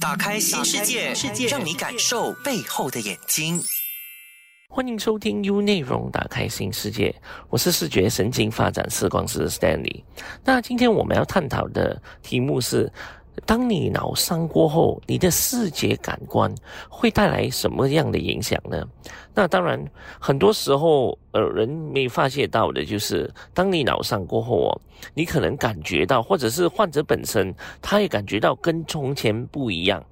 打开新世界，世界让你感受背后的眼睛。欢迎收听 U 内容，打开新世界。我是视觉神经发展视光师 Stanley。那今天我们要探讨的题目是。当你脑伤过后，你的视觉感官会带来什么样的影响呢？那当然，很多时候，呃，人没发现到的就是，当你脑伤过后哦，你可能感觉到，或者是患者本身他也感觉到跟从前不一样。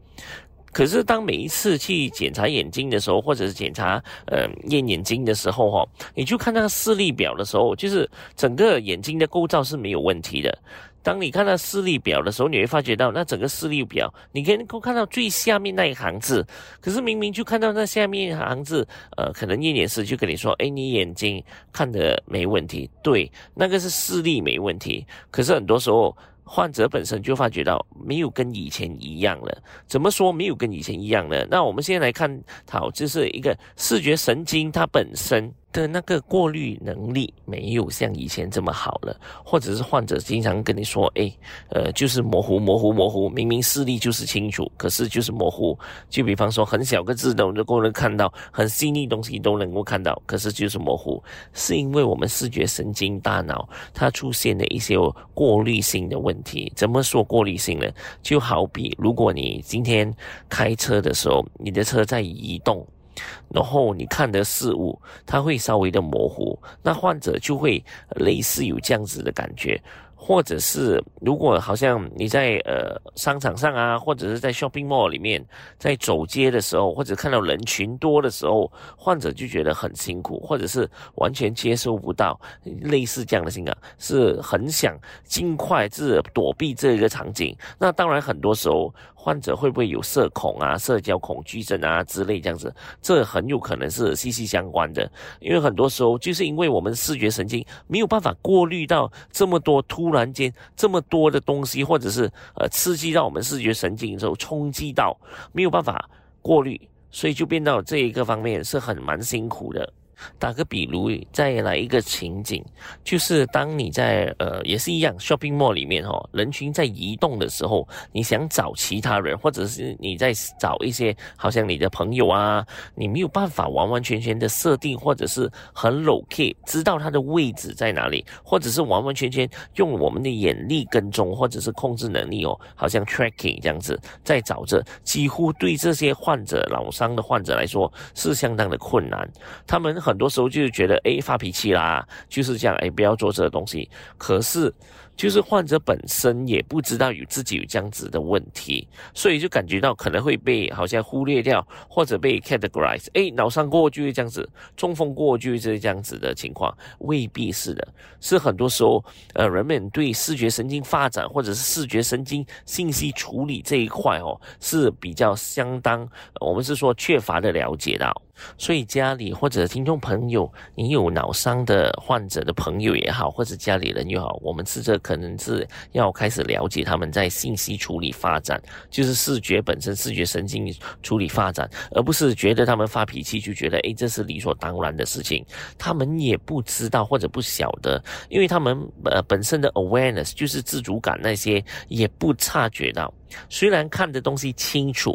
可是，当每一次去检查眼睛的时候，或者是检查呃验眼睛的时候哈，你就看那个视力表的时候，就是整个眼睛的构造是没有问题的。当你看到视力表的时候，你会发觉到那整个视力表，你可以能够看到最下面那一行字，可是明明就看到那下面一行字，呃，可能验眼师就跟你说，哎，你眼睛看的没问题，对，那个是视力没问题，可是很多时候患者本身就发觉到没有跟以前一样了。怎么说没有跟以前一样呢？那我们现在来看，好，就是一个视觉神经它本身。的那个过滤能力没有像以前这么好了，或者是患者经常跟你说，哎，呃，就是模糊、模糊、模糊，明明视力就是清楚，可是就是模糊。就比方说，很小个字都能够能看到，很细腻东西都能够看到，可是就是模糊，是因为我们视觉神经大脑它出现了一些过滤性的问题。怎么说过滤性呢？就好比如果你今天开车的时候，你的车在移动。然后你看的事物，它会稍微的模糊，那患者就会类似有这样子的感觉。或者是如果好像你在呃商场上啊，或者是在 shopping mall 里面，在走街的时候，或者看到人群多的时候，患者就觉得很辛苦，或者是完全接收不到类似这样的情感，是很想尽快是躲避这一个场景。那当然很多时候患者会不会有社恐啊、社交恐惧症啊之类这样子，这很有可能是息息相关的。因为很多时候就是因为我们视觉神经没有办法过滤到这么多突。然间这么多的东西，或者是呃刺激到我们视觉神经之后，冲击到没有办法过滤，所以就变到这一个方面是很蛮辛苦的。打个比如，再来一个情景，就是当你在呃，也是一样，shopping mall 里面哦，人群在移动的时候，你想找其他人，或者是你在找一些好像你的朋友啊，你没有办法完完全全的设定，或者是很 locate 知道他的位置在哪里，或者是完完全全用我们的眼力跟踪，或者是控制能力哦，好像 tracking 这样子在找着，几乎对这些患者脑伤的患者来说是相当的困难，他们很。很多时候就是觉得，哎，发脾气啦，就是这样，哎，不要做这个东西。可是。就是患者本身也不知道有自己有这样子的问题，所以就感觉到可能会被好像忽略掉，或者被 categorize。哎，脑伤过就会这样子，中风过就会这样子的情况，未必是的。是很多时候，呃，人们对视觉神经发展或者是视觉神经信息处理这一块哦，是比较相当，我们是说缺乏的了解到。所以家里或者听众朋友，你有脑伤的患者的朋友也好，或者家里人也好，我们是这。可可能是要开始了解他们在信息处理发展，就是视觉本身视觉神经处理发展，而不是觉得他们发脾气就觉得诶这是理所当然的事情。他们也不知道或者不晓得，因为他们呃本身的 awareness 就是自主感那些也不察觉到。虽然看的东西清楚，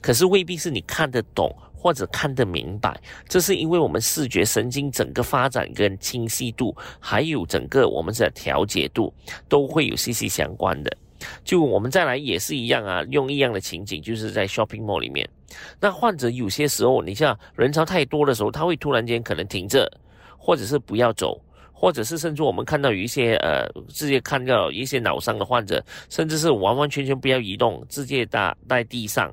可是未必是你看得懂。或者看得明白，这是因为我们视觉神经整个发展跟清晰度，还有整个我们的调节度，都会有息息相关的。就我们再来也是一样啊，用一样的情景，就是在 shopping mall 里面，那患者有些时候，你像人潮太多的时候，他会突然间可能停着，或者是不要走，或者是甚至我们看到有一些呃，直接看到一些脑伤的患者，甚至是完完全全不要移动，直接打在地上。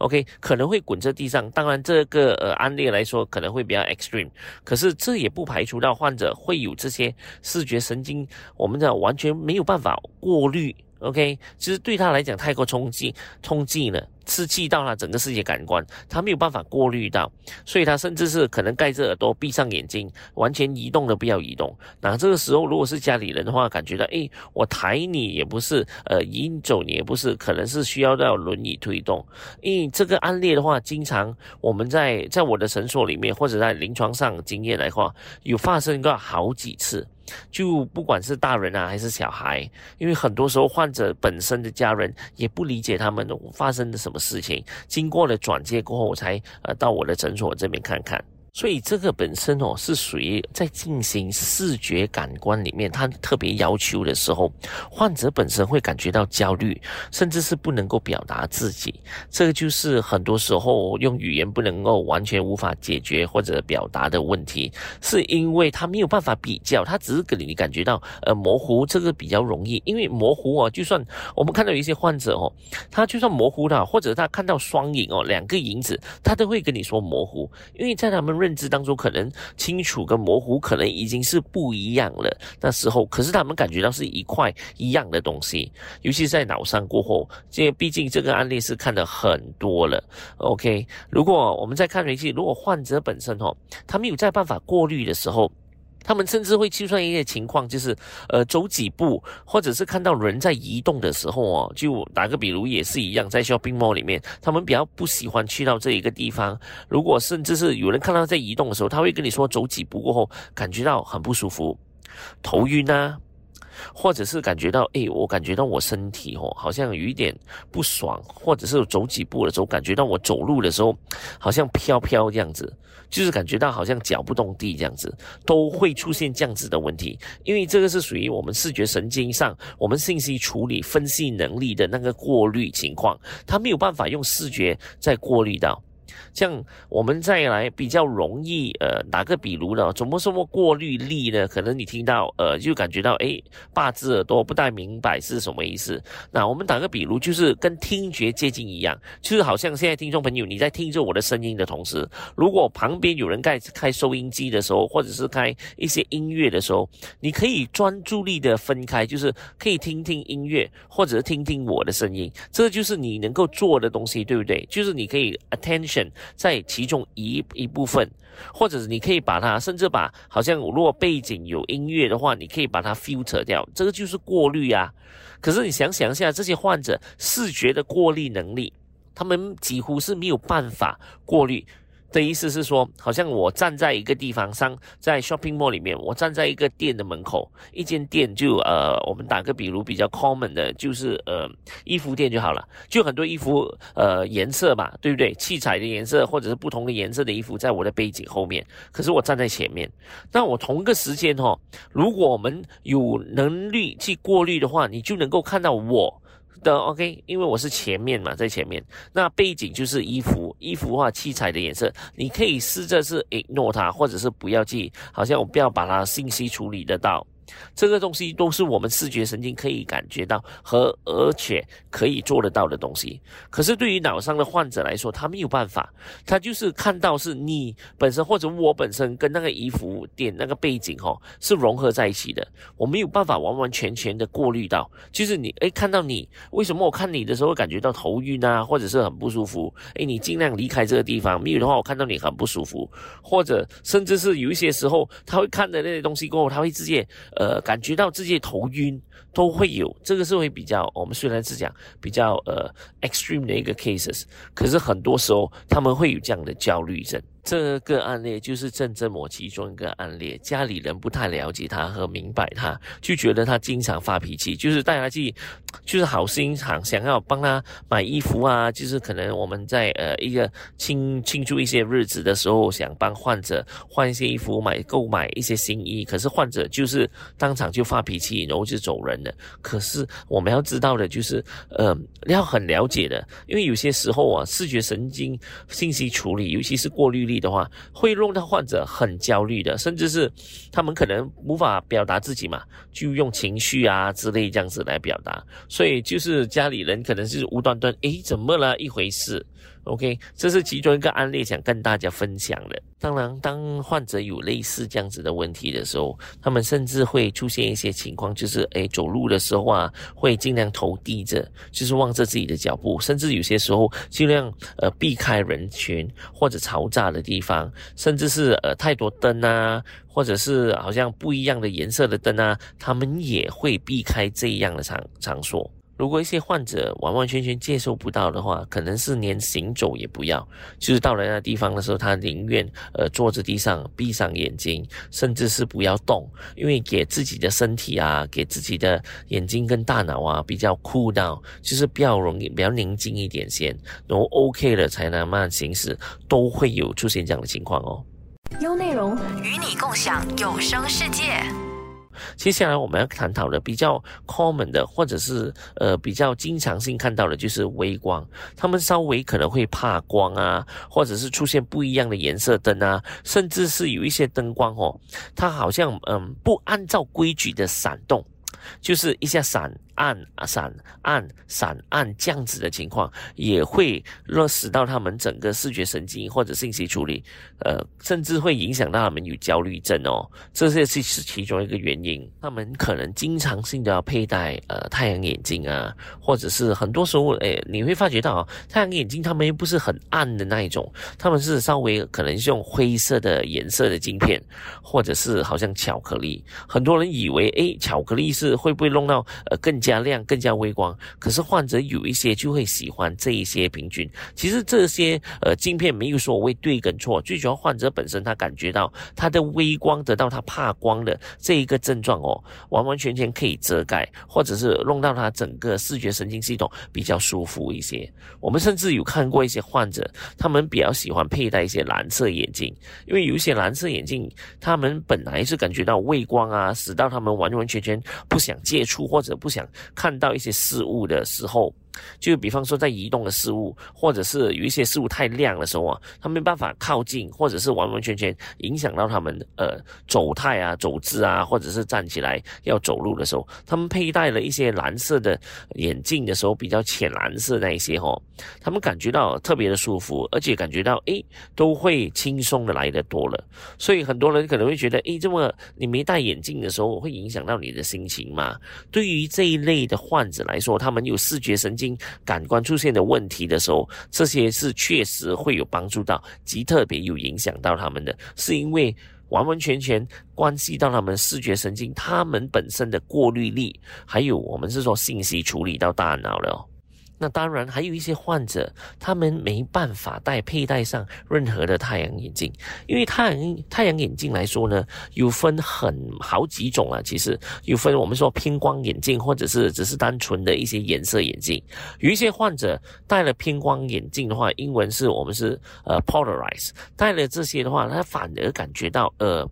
OK，可能会滚在地上。当然，这个呃案例来说可能会比较 extreme，可是这也不排除到患者会有这些视觉神经，我们的完全没有办法过滤。OK，其实对他来讲太过冲击，冲击了。刺激到了整个世界感官，他没有办法过滤到，所以他甚至是可能盖着耳朵，闭上眼睛，完全移动的不要移动。那这个时候，如果是家里人的话，感觉到，诶，我抬你也不是，呃，引走你也不是，可能是需要到轮椅推动。因为这个案例的话，经常我们在在我的诊所里面或者在临床上经验来话，有发生过好几次。就不管是大人啊还是小孩，因为很多时候患者本身的家人也不理解他们发生的什。什么事情，经过了转介过后，我才呃到我的诊所这边看看。所以这个本身哦，是属于在进行视觉感官里面，它特别要求的时候，患者本身会感觉到焦虑，甚至是不能够表达自己。这个就是很多时候用语言不能够完全无法解决或者表达的问题，是因为他没有办法比较，他只是给你感觉到呃模糊，这个比较容易，因为模糊哦，就算我们看到一些患者哦，他就算模糊了，或者他看到双影哦，两个影子，他都会跟你说模糊，因为在他们。认认知当中，可能清楚跟模糊可能已经是不一样了。那时候，可是他们感觉到是一块一样的东西，尤其是在脑伤过后，因为毕竟这个案例是看的很多了。OK，如果我们再看回去，如果患者本身哦，他没有在办法过滤的时候。他们甚至会计算一些情况，就是，呃，走几步，或者是看到人在移动的时候哦，就打个比如也是一样，在 shopping mall 里面，他们比较不喜欢去到这一个地方。如果甚至是有人看到在移动的时候，他会跟你说走几步过后感觉到很不舒服，头晕啊。或者是感觉到，哎，我感觉到我身体哦，好像有一点不爽，或者是走几步的时候，感觉到我走路的时候，好像飘飘这样子，就是感觉到好像脚不动地这样子，都会出现这样子的问题。因为这个是属于我们视觉神经上，我们信息处理分析能力的那个过滤情况，它没有办法用视觉再过滤到。像我们再来比较容易，呃，打个比如呢，怎么什么过滤力呢？可能你听到，呃，就感觉到，哎，八字耳朵不太明白是什么意思。那我们打个比如，就是跟听觉接近一样，就是好像现在听众朋友你在听着我的声音的同时，如果旁边有人在开收音机的时候，或者是开一些音乐的时候，你可以专注力的分开，就是可以听听音乐，或者是听听我的声音，这就是你能够做的东西，对不对？就是你可以 attention。在其中一一部分，或者是你可以把它，甚至把好像如果背景有音乐的话，你可以把它 filter 掉，这个就是过滤啊。可是你想想一下，这些患者视觉的过滤能力，他们几乎是没有办法过滤。的意思是说，好像我站在一个地方上，在 shopping mall 里面，我站在一个店的门口，一间店就呃，我们打个比如比较 common 的，就是呃衣服店就好了，就很多衣服呃颜色嘛，对不对？七彩的颜色或者是不同的颜色的衣服，在我的背景后面，可是我站在前面，那我同个时间哈，如果我们有能力去过滤的话，你就能够看到我。的 OK，因为我是前面嘛，在前面，那背景就是衣服，衣服的话七彩的颜色，你可以试着是 ignore 它，或者是不要记，好像我不要把它信息处理得到。这个东西都是我们视觉神经可以感觉到和而且可以做得到的东西。可是对于脑伤的患者来说，他没有办法，他就是看到是你本身或者我本身跟那个衣服点那个背景哈是融合在一起的，我没有办法完完全全的过滤到。就是你诶看到你为什么我看你的时候感觉到头晕啊，或者是很不舒服？诶，你尽量离开这个地方。没有的话，我看到你很不舒服，或者甚至是有一些时候他会看的那些东西过后，他会直接。呃，感觉到自己头晕都会有，这个是会比较，我们虽然是讲比较呃 extreme 的一个 cases，可是很多时候他们会有这样的焦虑症。这个案例就是郑正模其中一个案例，家里人不太了解他和明白他，就觉得他经常发脾气，就是带他去，就是好心想想要帮他买衣服啊，就是可能我们在呃一个庆庆祝一些日子的时候，想帮患者换一些衣服，买购买一些新衣，可是患者就是当场就发脾气，然后就走人了。可是我们要知道的就是，呃，要很了解的，因为有些时候啊，视觉神经信息处理，尤其是过滤。力的话，会弄到患者很焦虑的，甚至是他们可能无法表达自己嘛，就用情绪啊之类这样子来表达，所以就是家里人可能是无端端，诶，怎么了？一回事。？OK，这是其中一个案例，想跟大家分享的。当然，当患者有类似这样子的问题的时候，他们甚至会出现一些情况，就是诶，走路的时候啊，会尽量头低着，就是望着自己的脚步，甚至有些时候尽量呃避开人群或者嘈杂的地方，甚至是呃太多灯啊，或者是好像不一样的颜色的灯啊，他们也会避开这样的场场所。如果一些患者完完全全接受不到的话，可能是连行走也不要，就是到了那地方的时候，他宁愿呃坐在地上，闭上眼睛，甚至是不要动，因为给自己的身体啊，给自己的眼睛跟大脑啊比较酷到，就是比较容易比较宁静一点先，然后 OK 了才能慢慢行驶，都会有出现这样的情况哦。优内容与你共享有声世界。接下来我们要探讨的比较 common 的，或者是呃比较经常性看到的，就是微光。他们稍微可能会怕光啊，或者是出现不一样的颜色灯啊，甚至是有一些灯光哦，它好像嗯不按照规矩的闪动，就是一下闪。暗闪暗闪暗这样子的情况，也会落实到他们整个视觉神经或者信息处理，呃，甚至会影响到他们有焦虑症哦。这些是是其中一个原因。他们可能经常性的要佩戴呃太阳眼镜啊，或者是很多时候，诶，你会发觉到啊，太阳眼镜他们又不是很暗的那一种，他们是稍微可能是用灰色的颜色的镜片，或者是好像巧克力。很多人以为，诶，巧克力是会不会弄到呃更加。加亮更加微光，可是患者有一些就会喜欢这一些平均。其实这些呃镜片没有所谓对跟错，最主要患者本身他感觉到他的微光得到他怕光的这一个症状哦，完完全全可以遮盖，或者是弄到他整个视觉神经系统比较舒服一些。我们甚至有看过一些患者，他们比较喜欢佩戴一些蓝色眼镜，因为有一些蓝色眼镜，他们本来是感觉到微光啊，使到他们完完全全不想接触或者不想。看到一些事物的时候。就比方说，在移动的事物，或者是有一些事物太亮的时候啊，他没办法靠近，或者是完完全全影响到他们呃走态啊、走姿啊，或者是站起来要走路的时候，他们佩戴了一些蓝色的眼镜的时候，比较浅蓝色那一些哦，他们感觉到特别的舒服，而且感觉到诶都会轻松的来的多了。所以很多人可能会觉得，诶，这么你没戴眼镜的时候，会影响到你的心情吗？对于这一类的患者来说，他们有视觉神经经。感官出现的问题的时候，这些是确实会有帮助到，极特别有影响到他们的，是因为完完全全关系到他们视觉神经，他们本身的过滤力，还有我们是说信息处理到大脑了。那当然，还有一些患者，他们没办法戴佩戴上任何的太阳眼镜，因为太阳太阳眼镜来说呢，有分很好几种啊。其实有分我们说偏光眼镜，或者是只是单纯的一些颜色眼镜。有一些患者戴了偏光眼镜的话，英文是我们是呃 polarize，戴了这些的话，他反而感觉到呃。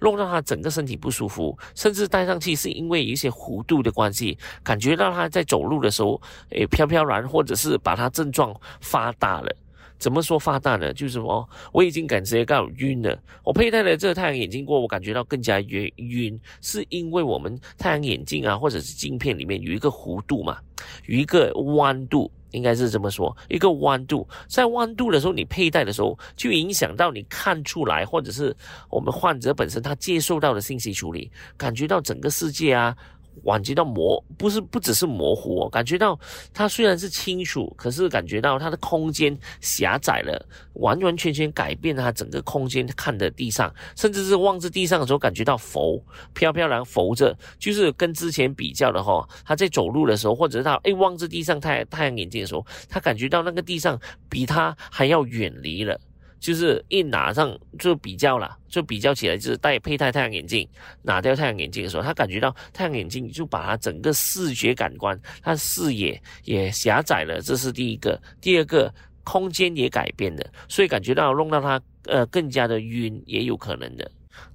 弄到他整个身体不舒服，甚至戴上去是因为一些弧度的关系，感觉到他在走路的时候，诶飘飘然，或者是把他症状发大了。怎么说发大呢？就是说我已经感觉到晕了。我佩戴了这个太阳眼镜过，我感觉到更加晕晕，是因为我们太阳眼镜啊，或者是镜片里面有一个弧度嘛，有一个弯度。应该是这么说，一个弯度，在弯度的时候，你佩戴的时候，就影响到你看出来，或者是我们患者本身他接受到的信息处理，感觉到整个世界啊。感觉到模不是不只是模糊哦，感觉到它虽然是清楚，可是感觉到它的空间狭窄了，完完全全改变了它整个空间看的地上，甚至是望着地上的时候感觉到浮飘飘然浮着，就是跟之前比较的话，他在走路的时候，或者是他哎望着地上太太阳眼镜的时候，他感觉到那个地上比他还要远离了。就是一拿上就比较了，就比较起来，就是戴佩戴太阳眼镜，拿掉太阳眼镜的时候，他感觉到太阳眼镜就把他整个视觉感官，他视野也狭窄了，这是第一个。第二个，空间也改变了，所以感觉到弄到他呃更加的晕，也有可能的。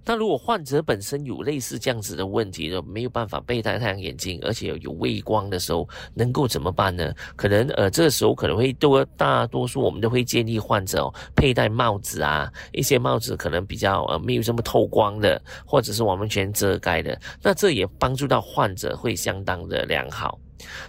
那如果患者本身有类似这样子的问题，就没有办法佩戴太阳眼镜，而且有微光的时候，能够怎么办呢？可能呃，这个时候可能会多大多数我们都会建议患者佩戴帽子啊，一些帽子可能比较呃没有这么透光的，或者是完完全遮盖的，那这也帮助到患者会相当的良好。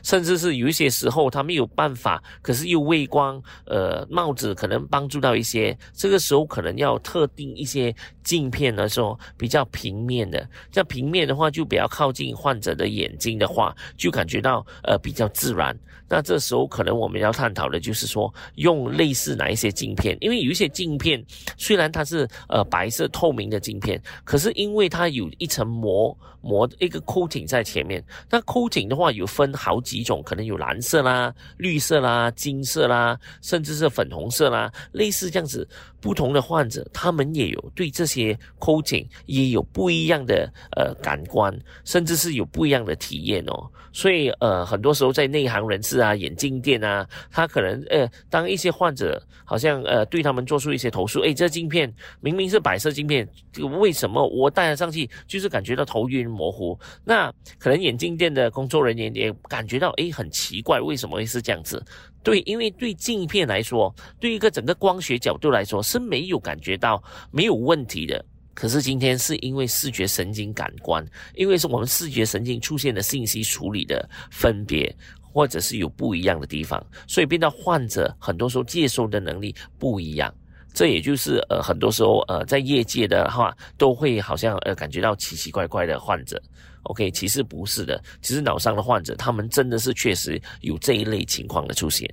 甚至是有一些时候他没有办法，可是又微光，呃，帽子可能帮助到一些。这个时候可能要特定一些镜片来说，比较平面的。像平面的话，就比较靠近患者的眼睛的话，就感觉到呃比较自然。那这时候可能我们要探讨的就是说，用类似哪一些镜片？因为有一些镜片虽然它是呃白色透明的镜片，可是因为它有一层膜。膜一个箍颈在前面。那箍颈的话有分好几种，可能有蓝色啦、绿色啦、金色啦，甚至是粉红色啦，类似这样子。不同的患者，他们也有对这些箍颈也有不一样的呃感官，甚至是有不一样的体验哦。所以呃，很多时候在内行人士啊、眼镜店啊，他可能呃，当一些患者好像呃对他们做出一些投诉，诶，这镜片明明是白色镜片，为什么我戴了上去就是感觉到头晕模糊？那可能眼镜店的工作人员也感觉到诶很奇怪，为什么会是这样子？对，因为对镜片来说，对一个整个光学角度来说是没有感觉到没有问题的。可是今天是因为视觉神经感官，因为是我们视觉神经出现的信息处理的分别，或者是有不一样的地方，所以变到患者很多时候接收的能力不一样。这也就是呃很多时候呃在业界的话都会好像呃感觉到奇奇怪怪的患者。OK，其实不是的，其实脑伤的患者他们真的是确实有这一类情况的出现。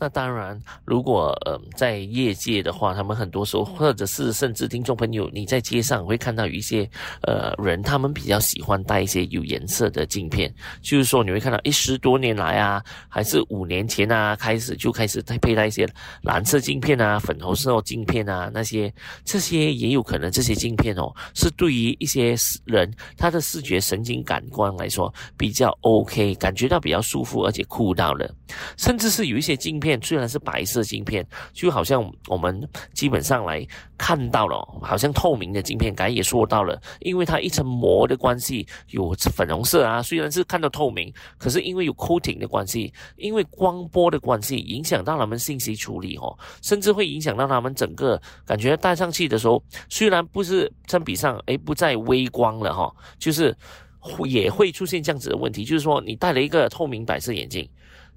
那当然，如果呃在业界的话，他们很多时候，或者是甚至听众朋友，你在街上会看到有一些呃人，他们比较喜欢戴一些有颜色的镜片，就是说你会看到，一十多年来啊，还是五年前啊，开始就开始在佩戴一些蓝色镜片啊、粉红色镜片啊，那些这些也有可能，这些镜片哦，是对于一些人他的视觉神经感官来说比较 OK，感觉到比较舒服而且酷到了，甚至是有一些镜片。虽然是白色镜片，就好像我们基本上来看到了，好像透明的镜片，刚才也说到了，因为它一层膜的关系，有粉红色啊。虽然是看到透明，可是因为有 coating 的关系，因为光波的关系，影响到他们信息处理哦，甚至会影响到他们整个感觉戴上去的时候，虽然不是相比上，哎，不再微光了哈，就是也会出现这样子的问题，就是说你戴了一个透明白色眼镜。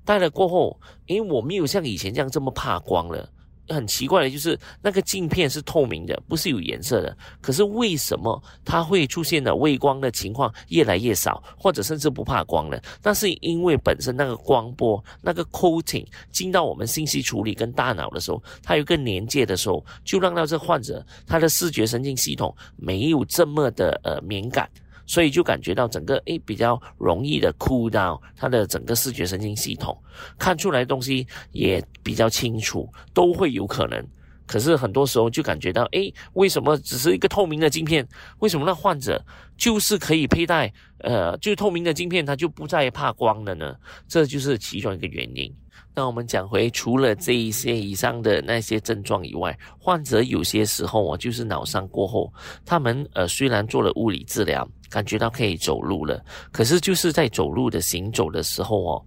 戴了过后，因为我没有像以前这样这么怕光了。很奇怪的就是，那个镜片是透明的，不是有颜色的。可是为什么它会出现的畏光的情况越来越少，或者甚至不怕光了？那是因为本身那个光波、那个 coating 进到我们信息处理跟大脑的时候，它有一个连接的时候，就让到这患者他的视觉神经系统没有这么的呃敏感。所以就感觉到整个诶比较容易的哭到他的整个视觉神经系统看出来的东西也比较清楚，都会有可能。可是很多时候就感觉到诶，为什么只是一个透明的镜片？为什么那患者就是可以佩戴呃，就透明的镜片，他就不再怕光了呢？这就是其中一个原因。那我们讲回，除了这一些以上的那些症状以外，患者有些时候哦，就是脑伤过后，他们呃虽然做了物理治疗。感觉到可以走路了，可是就是在走路的行走的时候哦，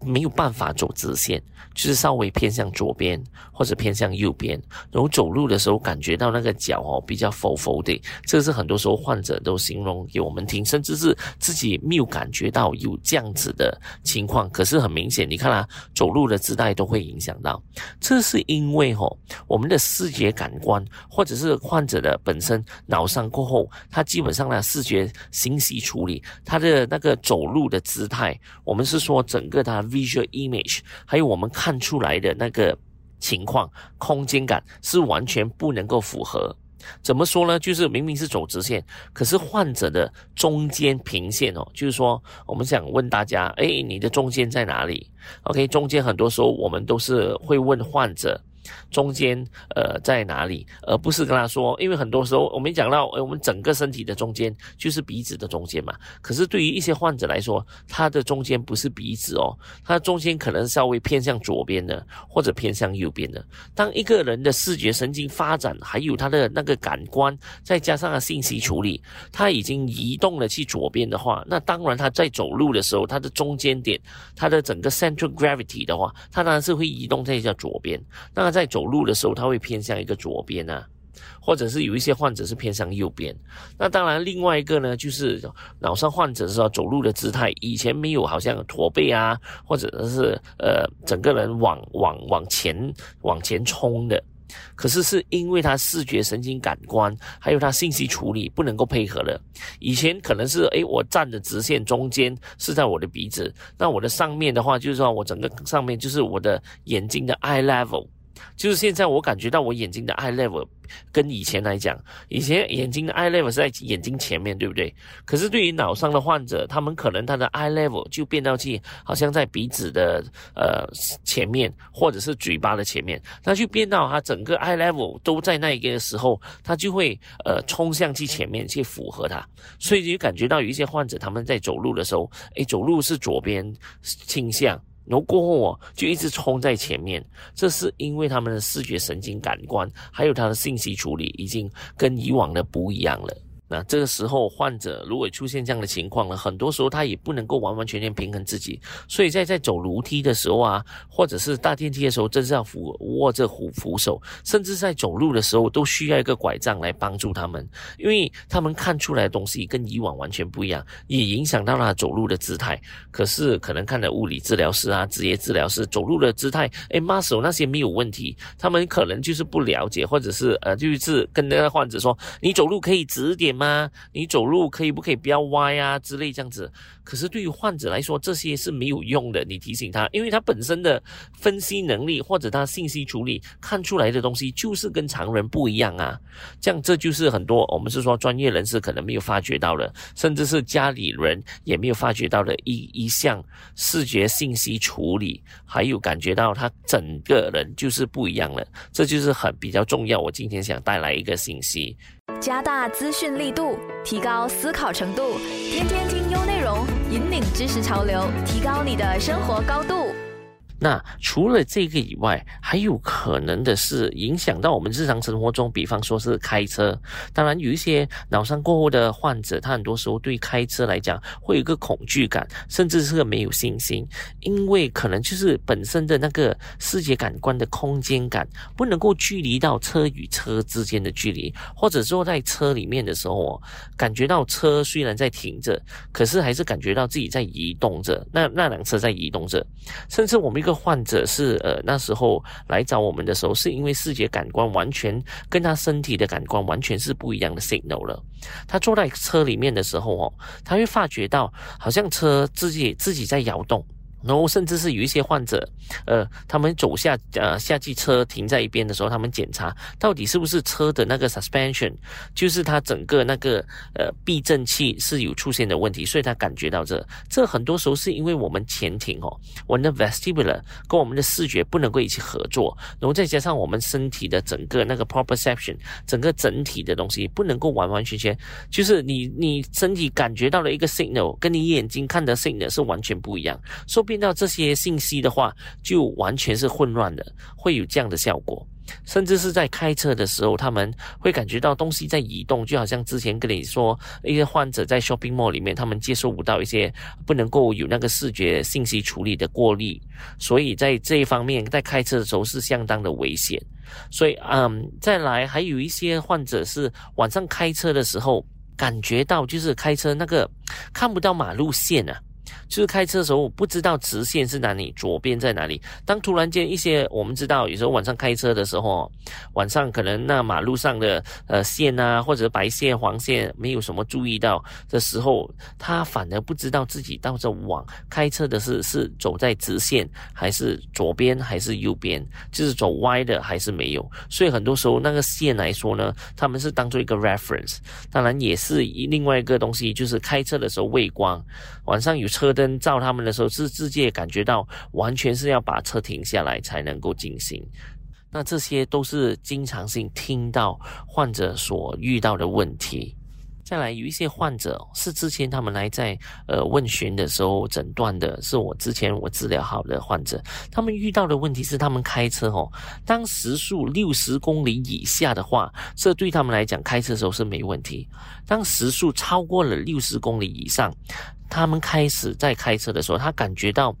没有办法走直线，就是稍微偏向左边或者偏向右边，然后走路的时候感觉到那个脚哦比较浮浮的，这是很多时候患者都形容给我们听，甚至是自己没有感觉到有这样子的情况，可是很明显，你看啊，走路的姿态都会影响到，这是因为哦，我们的视觉感官或者是患者的本身脑伤过后，他基本上呢视觉。信息处理，他的那个走路的姿态，我们是说整个他 visual image，还有我们看出来的那个情况，空间感是完全不能够符合。怎么说呢？就是明明是走直线，可是患者的中间平线哦，就是说我们想问大家，哎，你的中间在哪里？OK，中间很多时候我们都是会问患者。中间呃在哪里，而不是跟他说，因为很多时候我们讲到，我们整个身体的中间就是鼻子的中间嘛。可是对于一些患者来说，他的中间不是鼻子哦，他中间可能稍微偏向左边的，或者偏向右边的。当一个人的视觉神经发展，还有他的那个感官，再加上信息处理，他已经移动了去左边的话，那当然他在走路的时候，他的中间点，他的整个 central gravity 的话，他当然是会移动在叫左边。那在在走路的时候，他会偏向一个左边啊，或者是有一些患者是偏向右边。那当然，另外一个呢，就是脑伤患者是候走路的姿态，以前没有好像驼背啊，或者是呃整个人往往往前往前冲的。可是是因为他视觉神经感官还有他信息处理不能够配合了。以前可能是诶，我站的直线中间是在我的鼻子，那我的上面的话就是说我整个上面就是我的眼睛的 eye level。就是现在我感觉到我眼睛的 eye level 跟以前来讲，以前眼睛的 eye level 是在眼睛前面，对不对？可是对于脑伤的患者，他们可能他的 eye level 就变到去好像在鼻子的呃前面，或者是嘴巴的前面，那就变到他整个 eye level 都在那一个时候，他就会呃冲向去前面去符合它，所以就感觉到有一些患者他们在走路的时候，诶，走路是左边倾向。然后过后哦，就一直冲在前面，这是因为他们的视觉神经感官还有他的信息处理已经跟以往的不一样了。那这个时候，患者如果出现这样的情况呢，很多时候他也不能够完完全全平衡自己，所以在在走楼梯的时候啊，或者是搭电梯的时候，真是要扶握着扶扶手，甚至在走路的时候都需要一个拐杖来帮助他们，因为他们看出来的东西跟以往完全不一样，也影响到了走路的姿态。可是可能看了物理治疗师啊、职业治疗师走路的姿态，哎，muscle 那些没有问题，他们可能就是不了解，或者是呃，就是跟那个患者说，你走路可以直点。吗？你走路可以不可以不要歪啊之类这样子？可是对于患者来说，这些是没有用的。你提醒他，因为他本身的分析能力或者他信息处理看出来的东西就是跟常人不一样啊。这样这就是很多我们是说专业人士可能没有发觉到的，甚至是家里人也没有发觉到的一一项视觉信息处理，还有感觉到他整个人就是不一样了。这就是很比较重要。我今天想带来一个信息。加大资讯力度，提高思考程度，天天听优内容，引领知识潮流，提高你的生活高度。那除了这个以外，还有可能的是影响到我们日常生活中，比方说是开车。当然，有一些脑伤过后的患者，他很多时候对开车来讲会有一个恐惧感，甚至是个没有信心，因为可能就是本身的那个视觉感官的空间感不能够距离到车与车之间的距离，或者坐在车里面的时候，感觉到车虽然在停着，可是还是感觉到自己在移动着，那那辆车在移动着，甚至我们一个。患者是呃那时候来找我们的时候，是因为视觉感官完全跟他身体的感官完全是不一样的 signal 了。他坐在车里面的时候哦，他会发觉到好像车自己自己在摇动。然后甚至是有一些患者，呃，他们走下呃下去车停在一边的时候，他们检查到底是不是车的那个 suspension，就是它整个那个呃避震器是有出现的问题，所以他感觉到这这很多时候是因为我们前庭哦，我们的 vestibular 跟我们的视觉不能够一起合作，然后再加上我们身体的整个那个 proprioception，整个整体的东西不能够完完全全，就是你你身体感觉到了一个 signal，跟你眼睛看的 signal 是完全不一样，说。变到这些信息的话，就完全是混乱的，会有这样的效果。甚至是在开车的时候，他们会感觉到东西在移动，就好像之前跟你说，一些患者在 shopping mall 里面，他们接受不到一些不能够有那个视觉信息处理的过滤，所以在这一方面，在开车的时候是相当的危险。所以，嗯，再来还有一些患者是晚上开车的时候，感觉到就是开车那个看不到马路线啊。就是开车的时候，不知道直线是哪里，左边在哪里。当突然间一些我们知道，有时候晚上开车的时候，晚上可能那马路上的呃线啊，或者白线、黄线没有什么注意到的时候，他反而不知道自己到这往开车的是是走在直线，还是左边还是右边，就是走歪的还是没有。所以很多时候那个线来说呢，他们是当做一个 reference。当然也是另外一个东西，就是开车的时候畏光，晚上有车。车灯照他们的时候，是直接感觉到完全是要把车停下来才能够进行。那这些都是经常性听到患者所遇到的问题。再来，有一些患者是之前他们来在呃问询的时候诊断的，是我之前我治疗好的患者。他们遇到的问题是，他们开车哦，当时速六十公里以下的话，这对他们来讲开车的时候是没问题。当时速超过了六十公里以上，他们开始在开车的时候，他感觉到，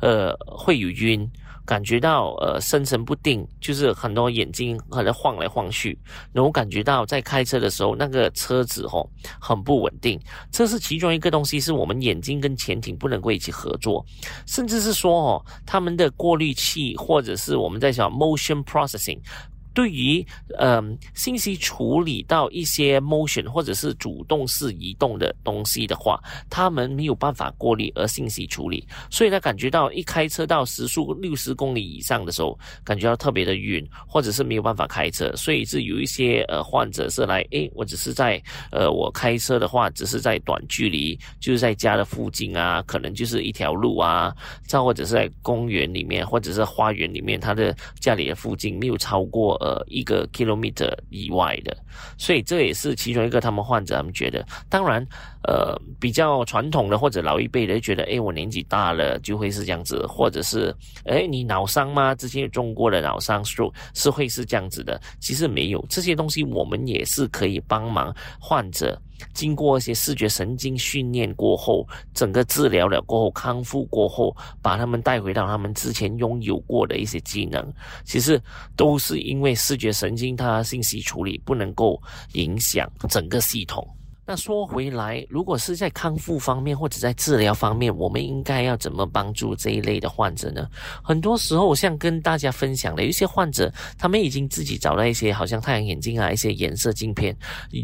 呃，会有晕，感觉到呃心神不定，就是很多眼睛可能晃来晃去，然后感觉到在开车的时候，那个车子哦很不稳定。这是其中一个东西，是我们眼睛跟潜艇不能够一起合作，甚至是说哦，他们的过滤器或者是我们在讲 motion processing。对于呃信息处理到一些 motion 或者是主动式移动的东西的话，他们没有办法过滤而信息处理，所以他感觉到一开车到时速六十公里以上的时候，感觉到特别的晕，或者是没有办法开车，所以是有一些呃患者是来，诶，我只是在呃我开车的话，只是在短距离，就是在家的附近啊，可能就是一条路啊，再或者是在公园里面，或者是花园里面，他的家里的附近没有超过呃一个 kilometer 以外的，所以这也是其中一个他们患者他们觉得，当然呃比较传统的或者老一辈的觉得，哎，我年纪大了就会是这样子，或者是哎，你脑伤吗？之前有中过的脑伤 stroke 是会是这样子的，其实没有这些东西，我们也是可以帮忙患者。经过一些视觉神经训练过后，整个治疗了过后，康复过后，把他们带回到他们之前拥有过的一些技能，其实都是因为视觉神经它信息处理不能够影响整个系统。那说回来，如果是在康复方面或者在治疗方面，我们应该要怎么帮助这一类的患者呢？很多时候，像跟大家分享的，有一些患者他们已经自己找到一些好像太阳眼镜啊，一些颜色镜片，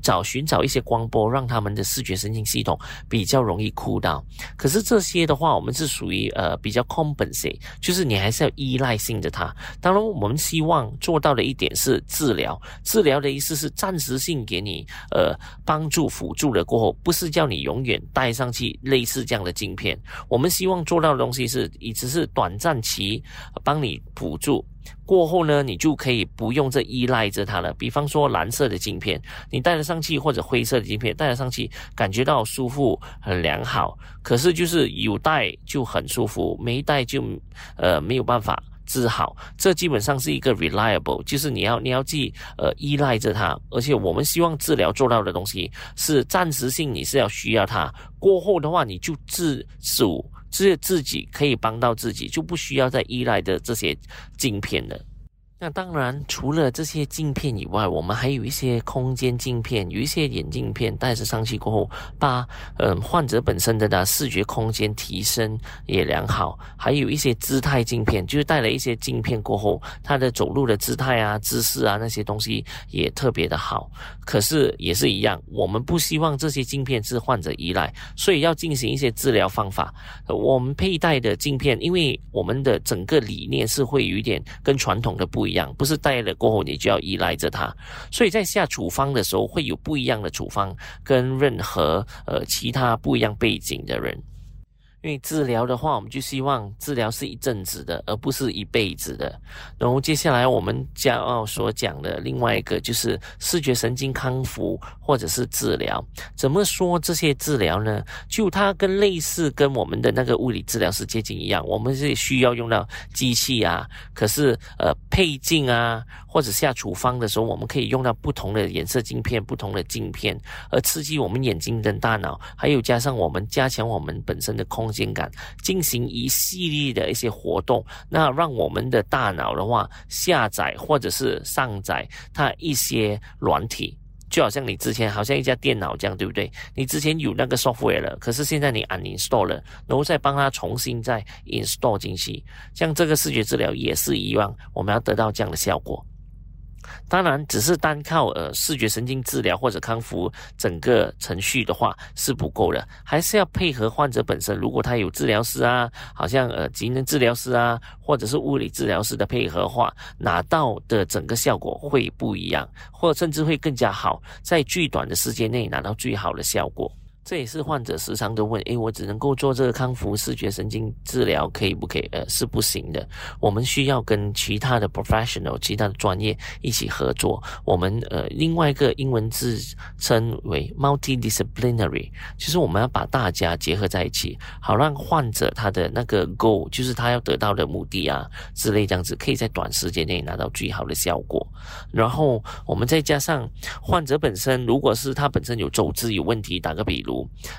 找寻找一些光波，让他们的视觉神经系统比较容易哭到。可是这些的话，我们是属于呃比较 compensate，就是你还是要依赖性的它。当然，我们希望做到的一点是治疗，治疗的意思是暂时性给你呃帮助辅。住了过后，不是叫你永远戴上去类似这样的镜片。我们希望做到的东西是，以只是短暂期帮你辅助，过后呢，你就可以不用这依赖着它了。比方说蓝色的镜片，你戴了上去，或者灰色的镜片戴了上去，感觉到舒服很良好。可是就是有戴就很舒服，没戴就呃没有办法。治好，这基本上是一个 reliable，就是你要你要去呃依赖着它，而且我们希望治疗做到的东西是暂时性，你是要需要它，过后的话你就自主自自己可以帮到自己，就不需要再依赖的这些镜片了。那当然，除了这些镜片以外，我们还有一些空间镜片，有一些眼镜片戴着上去过后，把嗯患者本身的的视觉空间提升也良好。还有一些姿态镜片，就是戴了一些镜片过后，他的走路的姿态啊、姿势啊那些东西也特别的好。可是也是一样，我们不希望这些镜片是患者依赖，所以要进行一些治疗方法。我们佩戴的镜片，因为我们的整个理念是会有一点跟传统的不一。样不是戴了过后你就要依赖着它，所以在下处方的时候会有不一样的处方，跟任何呃其他不一样背景的人。因为治疗的话，我们就希望治疗是一阵子的，而不是一辈子的。然后接下来我们将要所讲的另外一个就是视觉神经康复或者是治疗。怎么说这些治疗呢？就它跟类似跟我们的那个物理治疗是接近一样，我们是需要用到机器啊，可是呃配镜啊。或者下处方的时候，我们可以用到不同的颜色镜片、不同的镜片，而刺激我们眼睛跟大脑，还有加上我们加强我们本身的空间感，进行一系列的一些活动，那让我们的大脑的话下载或者是上载它一些软体，就好像你之前好像一家电脑这样，对不对？你之前有那个 software 了，可是现在你 uninstall 了，然后再帮它重新再 install 进去，像这个视觉治疗也是一样，我们要得到这样的效果。当然，只是单靠呃视觉神经治疗或者康复整个程序的话是不够的，还是要配合患者本身。如果他有治疗师啊，好像呃职能治疗师啊，或者是物理治疗师的配合话，拿到的整个效果会不一样，或甚至会更加好，在最短的时间内拿到最好的效果。这也是患者时常都问：诶，我只能够做这个康复视觉神经治疗，可以不可以？呃，是不行的。我们需要跟其他的 professional、其他的专业一起合作。我们呃，另外一个英文字称为 multidisciplinary，就是我们要把大家结合在一起，好让患者他的那个 goal，就是他要得到的目的啊之类这样子，可以在短时间内拿到最好的效果。然后我们再加上患者本身，如果是他本身有走姿有问题，打个比如。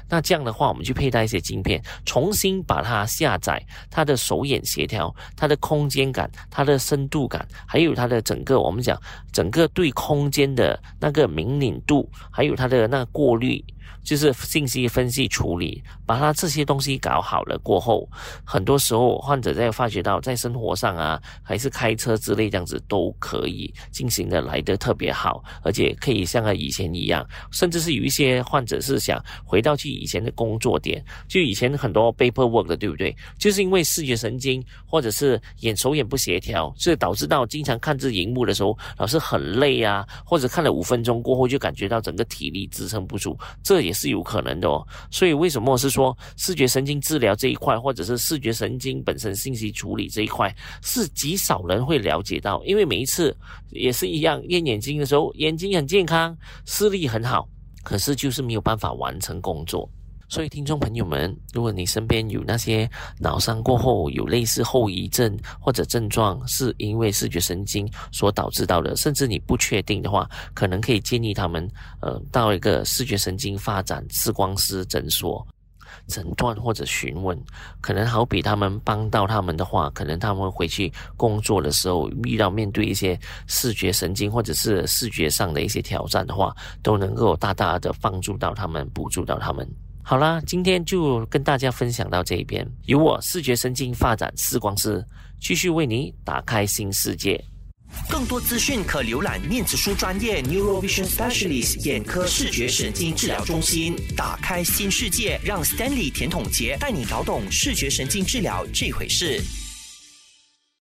那这样的话，我们去佩戴一些镜片，重新把它下载，它的手眼协调，它的空间感，它的深度感，还有它的整个我们讲整个对空间的那个敏敏度，还有它的那个过滤就是信息分析处理，把它这些东西搞好了过后，很多时候患者在发觉到在生活上啊，还是开车之类这样子都可以进行的来得特别好，而且可以像以前一样，甚至是有一些患者是想回到去以前的工作点，就以前很多 paperwork 的，对不对？就是因为视觉神经或者是眼手眼不协调，所以导致到经常看这荧幕的时候，老是很累啊，或者看了五分钟过后就感觉到整个体力支撑不住，这也是有可能的哦。所以为什么是说视觉神经治疗这一块，或者是视觉神经本身信息处理这一块，是极少人会了解到，因为每一次也是一样验眼睛的时候，眼睛很健康，视力很好，可是就是没有办法完成工作。所以，听众朋友们，如果你身边有那些脑伤过后有类似后遗症或者症状，是因为视觉神经所导致到的，甚至你不确定的话，可能可以建议他们，呃，到一个视觉神经发展视光师诊所诊断或者询问。可能好比他们帮到他们的话，可能他们回去工作的时候遇到面对一些视觉神经或者是视觉上的一些挑战的话，都能够大大的帮助到他们，补助到他们。好啦，今天就跟大家分享到这一边，由我视觉神经发展视光师继续为你打开新世界。更多资讯可浏览面子书专业 Neurovision Specialist 眼科视觉神经治疗中心，打开新世界，让 Stanley 甜筒杰带你搞懂视觉神经治疗这回事。